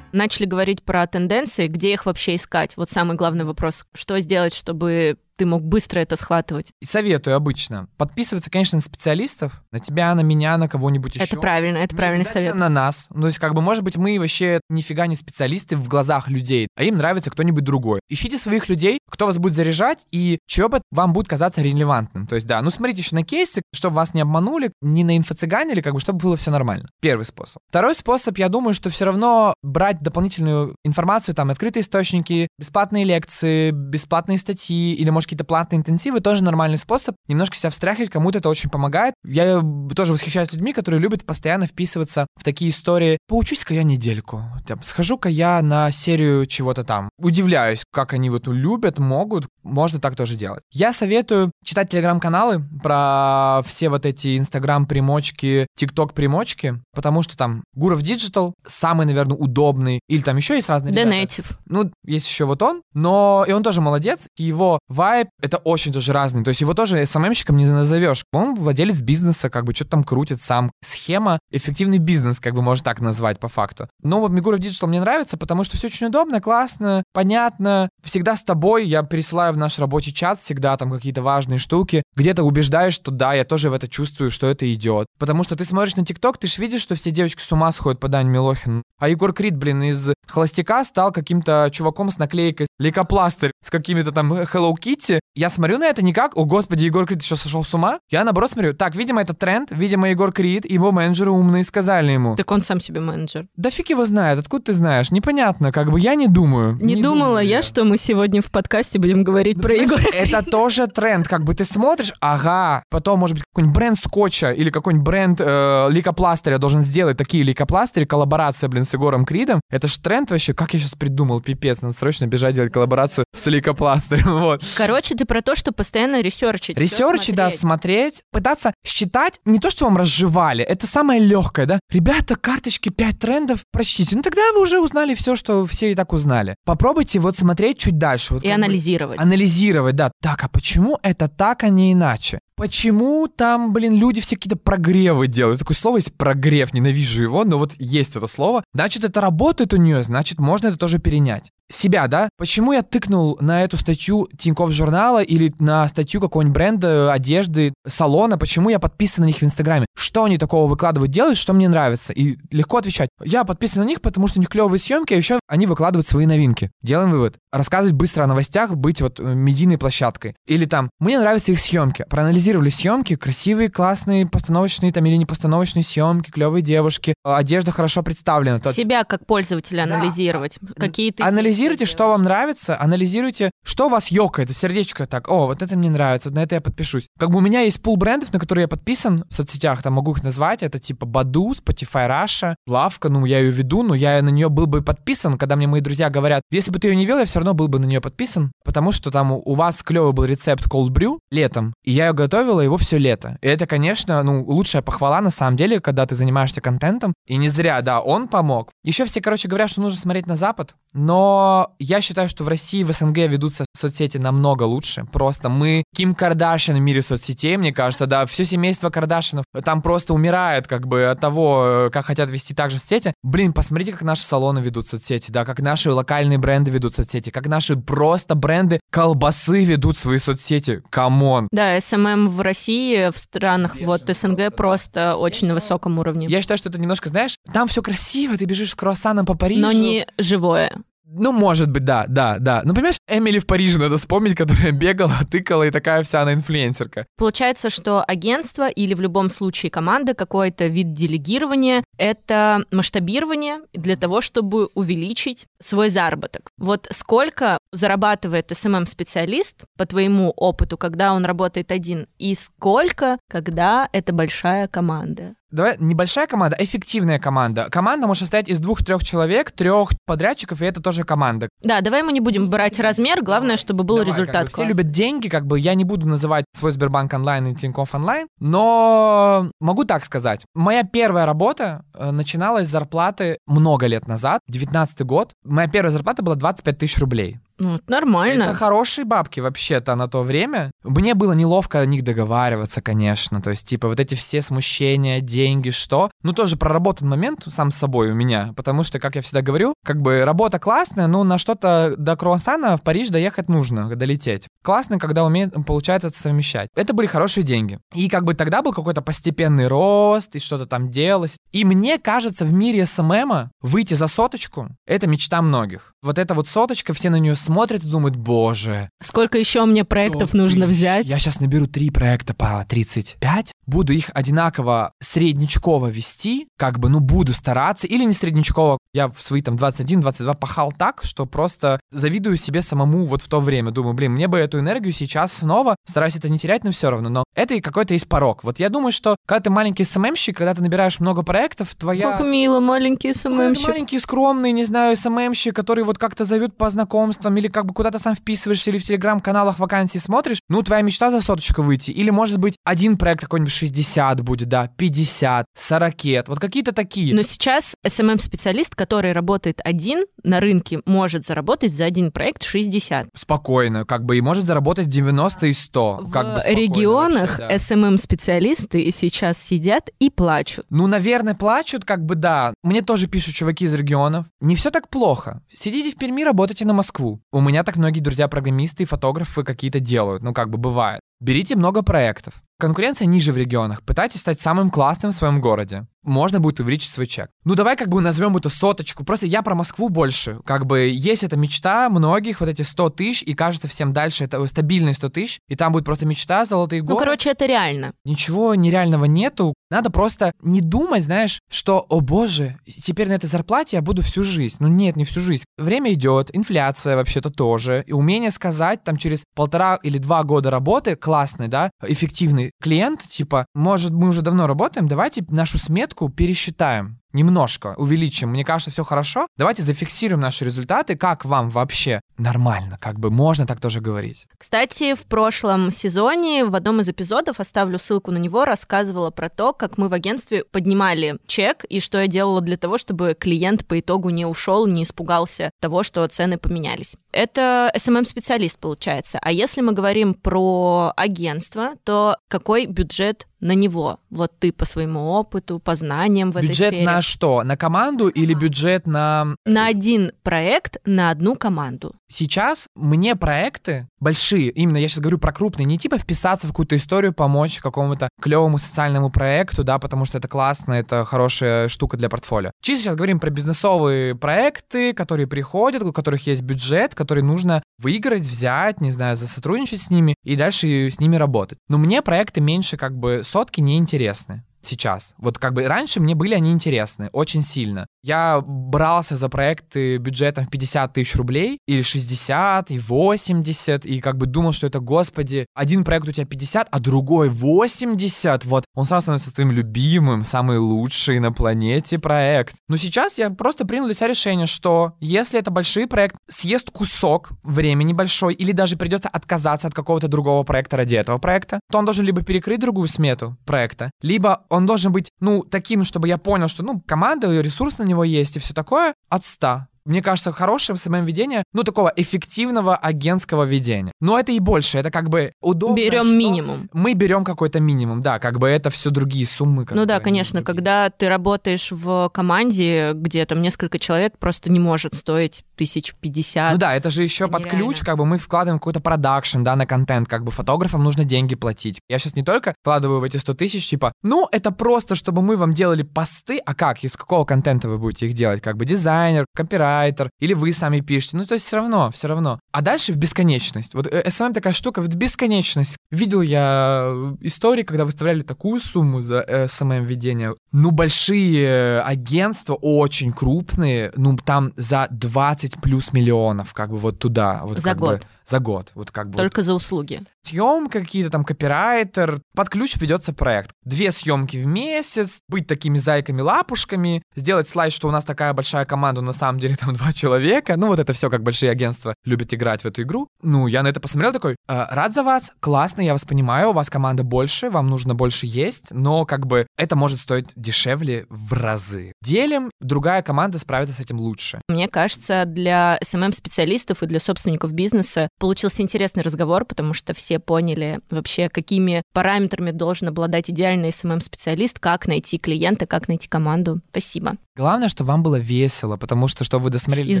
Начали говорить про тенденции, где их вообще искать. Вот самый главный вопрос, что сделать, чтобы ты мог быстро это схватывать. И советую обычно подписываться, конечно, на специалистов, на тебя, на меня, на кого-нибудь еще. Это правильно, это Не правильный совет. на нас. Ну, то есть, как бы, может быть, мы вообще нифига не специалисты в глазах людей, а им нравится кто-нибудь другой. Ищите своих людей, кто вас будет заряжать, и чье бы вам будет казаться релевантным. То есть, да, ну, смотрите еще на кейсы, чтобы вас не обманули, не на инфо-цыганили, как бы, чтобы было все нормально. Первый способ. Второй способ, я думаю, что все равно брать дополнительную информацию, там, открытые источники, бесплатные лекции, бесплатные статьи, или, может, какие-то платные интенсивы, тоже нормальный способ немножко себя встряхивать, кому-то это очень помогает. Я тоже восхищаюсь людьми, которые любят постоянно вписываться в такие истории. Поучусь-ка я недельку, схожу-ка я на серию чего-то там. Удивляюсь, как они вот любят, могут, можно так тоже делать. Я советую читать телеграм-каналы про все вот эти инстаграм-примочки, тикток-примочки, потому что там Гуров Digital самый, наверное, удобный, или там еще есть разные The ребята. Native. Ну, есть еще вот он, но и он тоже молодец, его вайб это очень тоже разный, то есть его тоже СММщиком не назовешь. Он владелец бизнеса, как бы что-то там крутит сам. Схема, эффективный бизнес, как бы можно так назвать по факту. Но вот Мигуров Digital мне нравится, потому что все очень удобно, классно, понятно, всегда с тобой, я пересылаю в наш рабочий чат всегда там какие-то важные штуки, где-то убеждаешь, что да, я тоже в это чувствую, что это идет. Потому что ты смотришь на ТикТок, ты же видишь, что все девочки с ума сходят по Дане Милохин. А Егор Крид, блин, из холостяка стал каким-то чуваком с наклейкой лейкопластырь с какими-то там Hello Kitty. Я смотрю на это не как, о господи, Егор Крид еще сошел с ума. Я наоборот смотрю, так, видимо, это тренд, видимо, Егор Крид, его менеджеры умные сказали ему. Так он сам себе менеджер. Да фиг его знает, откуда ты знаешь, непонятно, как бы я не думаю. Не, думала думаю я, что мы сегодня в подкасте будем говорить про Знаешь, Егора. Это тоже тренд, как бы ты смотришь, ага, потом, может быть, какой-нибудь бренд скотча или какой-нибудь бренд э, лейкопластыря должен сделать такие лейкопластыри, коллаборация, блин, с Егором Кридом. Это ж тренд вообще, как я сейчас придумал, пипец, надо срочно бежать делать коллаборацию с лейкопластырем, вот. Короче, ты про то, что постоянно ресерчить. всё Ресерчи, да, смотреть. пытаться считать, не то, что вам разжевали, это самое легкое, да. Ребята, карточки 5 трендов, прочтите. Ну тогда вы уже узнали все, что все и так узнали. Попробуйте вот смотреть чуть дальше. Вот И как бы анализировать. Анализировать, да. Так, а почему это так, а не иначе? Почему там, блин, люди все какие-то прогревы делают? Такое слово есть прогрев, ненавижу его, но вот есть это слово. Значит, это работает у нее, значит, можно это тоже перенять. Себя, да? Почему я тыкнул на эту статью Тинькофф журнала или на статью какого-нибудь бренда одежды, салона? Почему я подписан на них в Инстаграме? Что они такого выкладывают, делают, что мне нравится? И легко отвечать. Я подписан на них, потому что у них клевые съемки, а еще они выкладывают свои новинки. Делаем вывод. Рассказывать быстро о новостях, быть вот э, медийной площадкой. Или там, мне нравятся их съемки. Проанализировали съемки, красивые, классные, постановочные там или не постановочные съемки, клевые девушки, э, одежда хорошо представлена. Себя как пользователя Да. анализировать. Какие ты Анализируйте, что вам нравится, анализируйте, что вас ёкает, сердечко так, о, вот это мне нравится, на это я подпишусь. Как бы у меня есть пул брендов, на которые я подписан в соцсетях, там могу их назвать, это типа Баду, Spotify Russia, Лавка, ну я ее веду, но я на нее был бы подписан, когда мне мои друзья говорят, если бы ты ее не вел, я все равно был бы на нее подписан, потому что там у, у вас клевый был рецепт cold brew летом, и я ее готовила его все лето. И это, конечно, ну, лучшая похвала на самом деле, когда ты занимаешься контентом, и не зря, да, он помог. Еще все, короче, говорят, что нужно смотреть на Запад, но я считаю, что в России, и в СНГ ведутся соцсети намного лучше. Просто мы Ким Кардашьян в мире соцсетей, мне кажется, да, все семейство Кардашинов там просто умирает как бы от того, э, как хотят вести также соцсети. Блин, посмотрите, как наши салоны ведут соцсети, да, как наши локальные бренды ведут соцсети, как наши просто бренды колбасы ведут свои соцсети. Come on. Да, SMM в России, в странах вот СНГ просто очень на высоком уровне. Я считаю, что это немножко, знаешь, там все красиво, ты бежишь с круассаном по Парижу. Но не живое. Ну, может быть, да, да, да. Ну, понимаешь, Эмили в Париже надо вспомнить, которая бегала, тыкала и такая вся она инфлюенсерка. Получается, что агентство или в любом случае команда, какой-то вид делегирования — это масштабирование для того, чтобы увеличить свой заработок. Вот сколько зарабатывает SMM -специалист по твоему опыту, когда он работает один, и сколько, когда это большая команда? Давай, небольшая команда, эффективная команда. Команда может состоять из двух-трех человек, трех подрядчиков, и это тоже команда. Да, давай мы не будем брать размер, главное, чтобы был Давай, как результат. бы все любят деньги, как бы я не буду называть свой Сбербанк онлайн и Тинькофф онлайн, но могу так сказать. Моя первая работа э, начиналась с зарплаты много лет назад, 19 год. Моя первая зарплата была 25 тысяч рублей. Ну, это нормально. Это хорошие бабки вообще-то на то время. Мне было неловко о них договариваться, конечно. То есть, типа, вот эти все смущения, деньги, что. Ну, тоже проработан момент сам с собой у меня. Потому что, как я всегда говорю, как бы работа классная, но на что-то до круассана в Париж доехать нужно, долететь. Классно, когда умеет, получается это совмещать. Это были хорошие деньги. И как бы тогда был какой-то постепенный рост, и что-то там делалось. И мне кажется, в мире СММа выйти за соточку — это мечта многих. Вот эта вот соточка, все на нее смотрят и думают, боже, Сколько еще мне проектов 100 нужно взять? Я сейчас наберу три проекта по 35, буду их одинаково среднячково вести, как бы, ну, буду стараться, или не среднячково. Я в свои там 21-22 пахал так, что просто завидую себе самому вот в то время. Думаю, блин, мне бы эту энергию сейчас снова, стараюсь это не терять, но все равно. Но это и какой-то есть порог. Вот я думаю, что когда ты маленький СММщик, когда ты набираешь много проектов, твоя... Как мило, маленький СММщик. Маленький, скромный, не знаю, СММщик, который вот как-то зовет по знакомствам, или как бы куда-то сам вписываешься, или в телеграм-каналах вакансии смотришь, ну, твоя мечта за соточку выйти. Или, может быть, один проект какой-нибудь 60 будет, да, 50, 40, вот какие-то такие. Но сейчас SMM-специалист, который работает один на рынке, может заработать за один проект 60. Спокойно, как бы, и может заработать 90 и 100. В как бы регионах вообще, да. SMM-специалисты сейчас сидят и плачут. Ну, наверное, плачут, как бы, да. Мне тоже пишут чуваки из регионов. Не все так плохо. Сидите в Перми, работайте на Москву. У меня так многие друзья-программисты и фотографы какие-то делают. Ну, как бы бывает. Берите много проектов. Конкуренция ниже в регионах. Пытайтесь стать самым классным в своем городе. Можно будет увеличить свой чек. Ну давай как бы назовем эту соточку. Просто я про Москву больше. Как бы есть эта мечта многих, вот эти 100 тысяч, и кажется всем дальше это стабильные 100 тысяч, и там будет просто мечта, золотые горы. Ну, короче, это реально. Ничего нереального нету. Надо просто не думать, знаешь, что, о боже, теперь на этой зарплате я буду всю жизнь. Ну нет, не всю жизнь. Время идет, инфляция вообще-то тоже. И умение сказать там через полтора или два года работы, классный, да, эффективный клиент, типа, может, мы уже давно работаем, давайте нашу сметку пересчитаем немножко увеличим, мне кажется, все хорошо, давайте зафиксируем наши результаты, как вам вообще нормально, как бы можно так тоже говорить. Кстати, в прошлом сезоне в одном из эпизодов, оставлю ссылку на него, рассказывала про то, как мы в агентстве поднимали чек и что я делала для того, чтобы клиент по итогу не ушел, не испугался того, что цены поменялись. Это SMM-специалист получается. А если мы говорим про агентство, то какой бюджет на него? Вот ты по своему опыту, по знаниям в бюджет этой сфере. Бюджет на что? На команду или бюджет на... На один проект, на одну команду. Сейчас мне проекты большие, именно я сейчас говорю про крупные, не типа вписаться в какую-то историю, помочь какому-то клевому социальному проекту, да, потому что это классно, это хорошая штука для портфолио. Чисто сейчас говорим про бизнесовые проекты, которые приходят, у которых есть бюджет, который нужно выиграть, взять, не знаю, засотрудничать с ними и дальше с ними работать. Но мне проекты меньше как бы сотки не интересны сейчас. Вот как бы раньше мне были они интересны очень сильно. Я брался за проекты бюджетом в 50 тысяч рублей, или 60, и 80, и как бы думал, что это, господи, один проект у тебя 50, а другой 80, вот. Он сразу становится твоим любимым, самый лучший на планете проект. Но сейчас я просто принял для себя решение, что если это большой проект, съест кусок времени большой, или даже придется отказаться от какого-то другого проекта ради этого проекта, то он должен либо перекрыть другую смету проекта, либо он должен быть, ну, таким, чтобы я понял, что, ну, команда, ресурс на него есть и все такое, от 100. Мне кажется, хорошим СММ-ведение, ну, такого эффективного агентского ведения. Но это и больше, это как бы удобно. Берем минимум. Мы берем какой-то минимум, да, как бы это все другие суммы. Ну да, конечно, другие. когда ты работаешь в команде, где там несколько человек, просто не может стоить тысяч пятьдесят. Ну да, это же еще это под нереально. ключ, как бы мы вкладываем какой-то продакшн, да, на контент, как бы фотографам нужно деньги платить. Я сейчас не только вкладываю в эти 100 тысяч, типа, ну, это просто, чтобы мы вам делали посты, а как, из какого контента вы будете их делать, как бы дизайнер, копирайтер, копирайтер, или вы сами пишете. Ну, то есть все равно, все равно. А дальше в бесконечность. Вот SMM э, такая штука, в бесконечность. Видел я э, истории, когда выставляли такую сумму за SMM ведение. Ну, большие агентства, очень крупные, ну, там за 20 плюс миллионов, как бы вот туда. Вот за год. Бы, за год. Вот как бы. Только за услуги. Съемка какие-то там, копирайтер. Под ключ ведется проект. Две съемки в месяц, быть такими зайками-лапушками, сделать слайд, что у нас такая большая команда, на самом деле там два человека. Ну, вот это все как большие агентства любят играть в эту игру. Ну, я на это посмотрел такой, э, рад за вас, классно, я вас понимаю, у вас команда больше, вам нужно больше есть, но как бы это может стоить дешевле в разы. Делим, другая команда справится с этим лучше. Мне кажется, для SMM-специалистов и для собственников бизнеса получился интересный разговор, потому что все поняли вообще, какими параметрами должен обладать идеальный SMM-специалист, как найти клиента, как найти команду. Спасибо. Главное, что вам было весело, потому что, чтобы вы досмотрели И с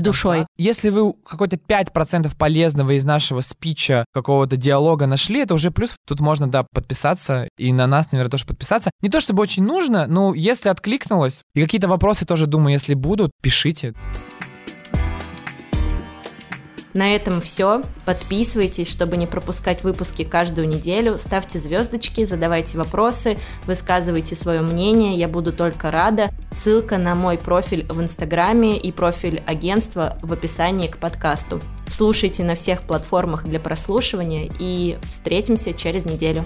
душой. Если вы какой-то 5% полезного из нашего спича, какого-то диалога нашли, это уже плюс. Тут можно, да, подписаться, и на нас, наверное, тоже подписаться. Не то чтобы очень нужно, но если откликнулось, и какие-то вопросы тоже, думаю, если будут, пишите. На этом все. Подписывайтесь, чтобы не пропускать выпуски каждую неделю. Ставьте звездочки, задавайте вопросы, высказывайте свое мнение. Я буду только рада. Ссылка на мой профиль в Инстаграме и профиль агентства в описании к подкасту. Слушайте на всех платформах для прослушивания и встретимся через неделю.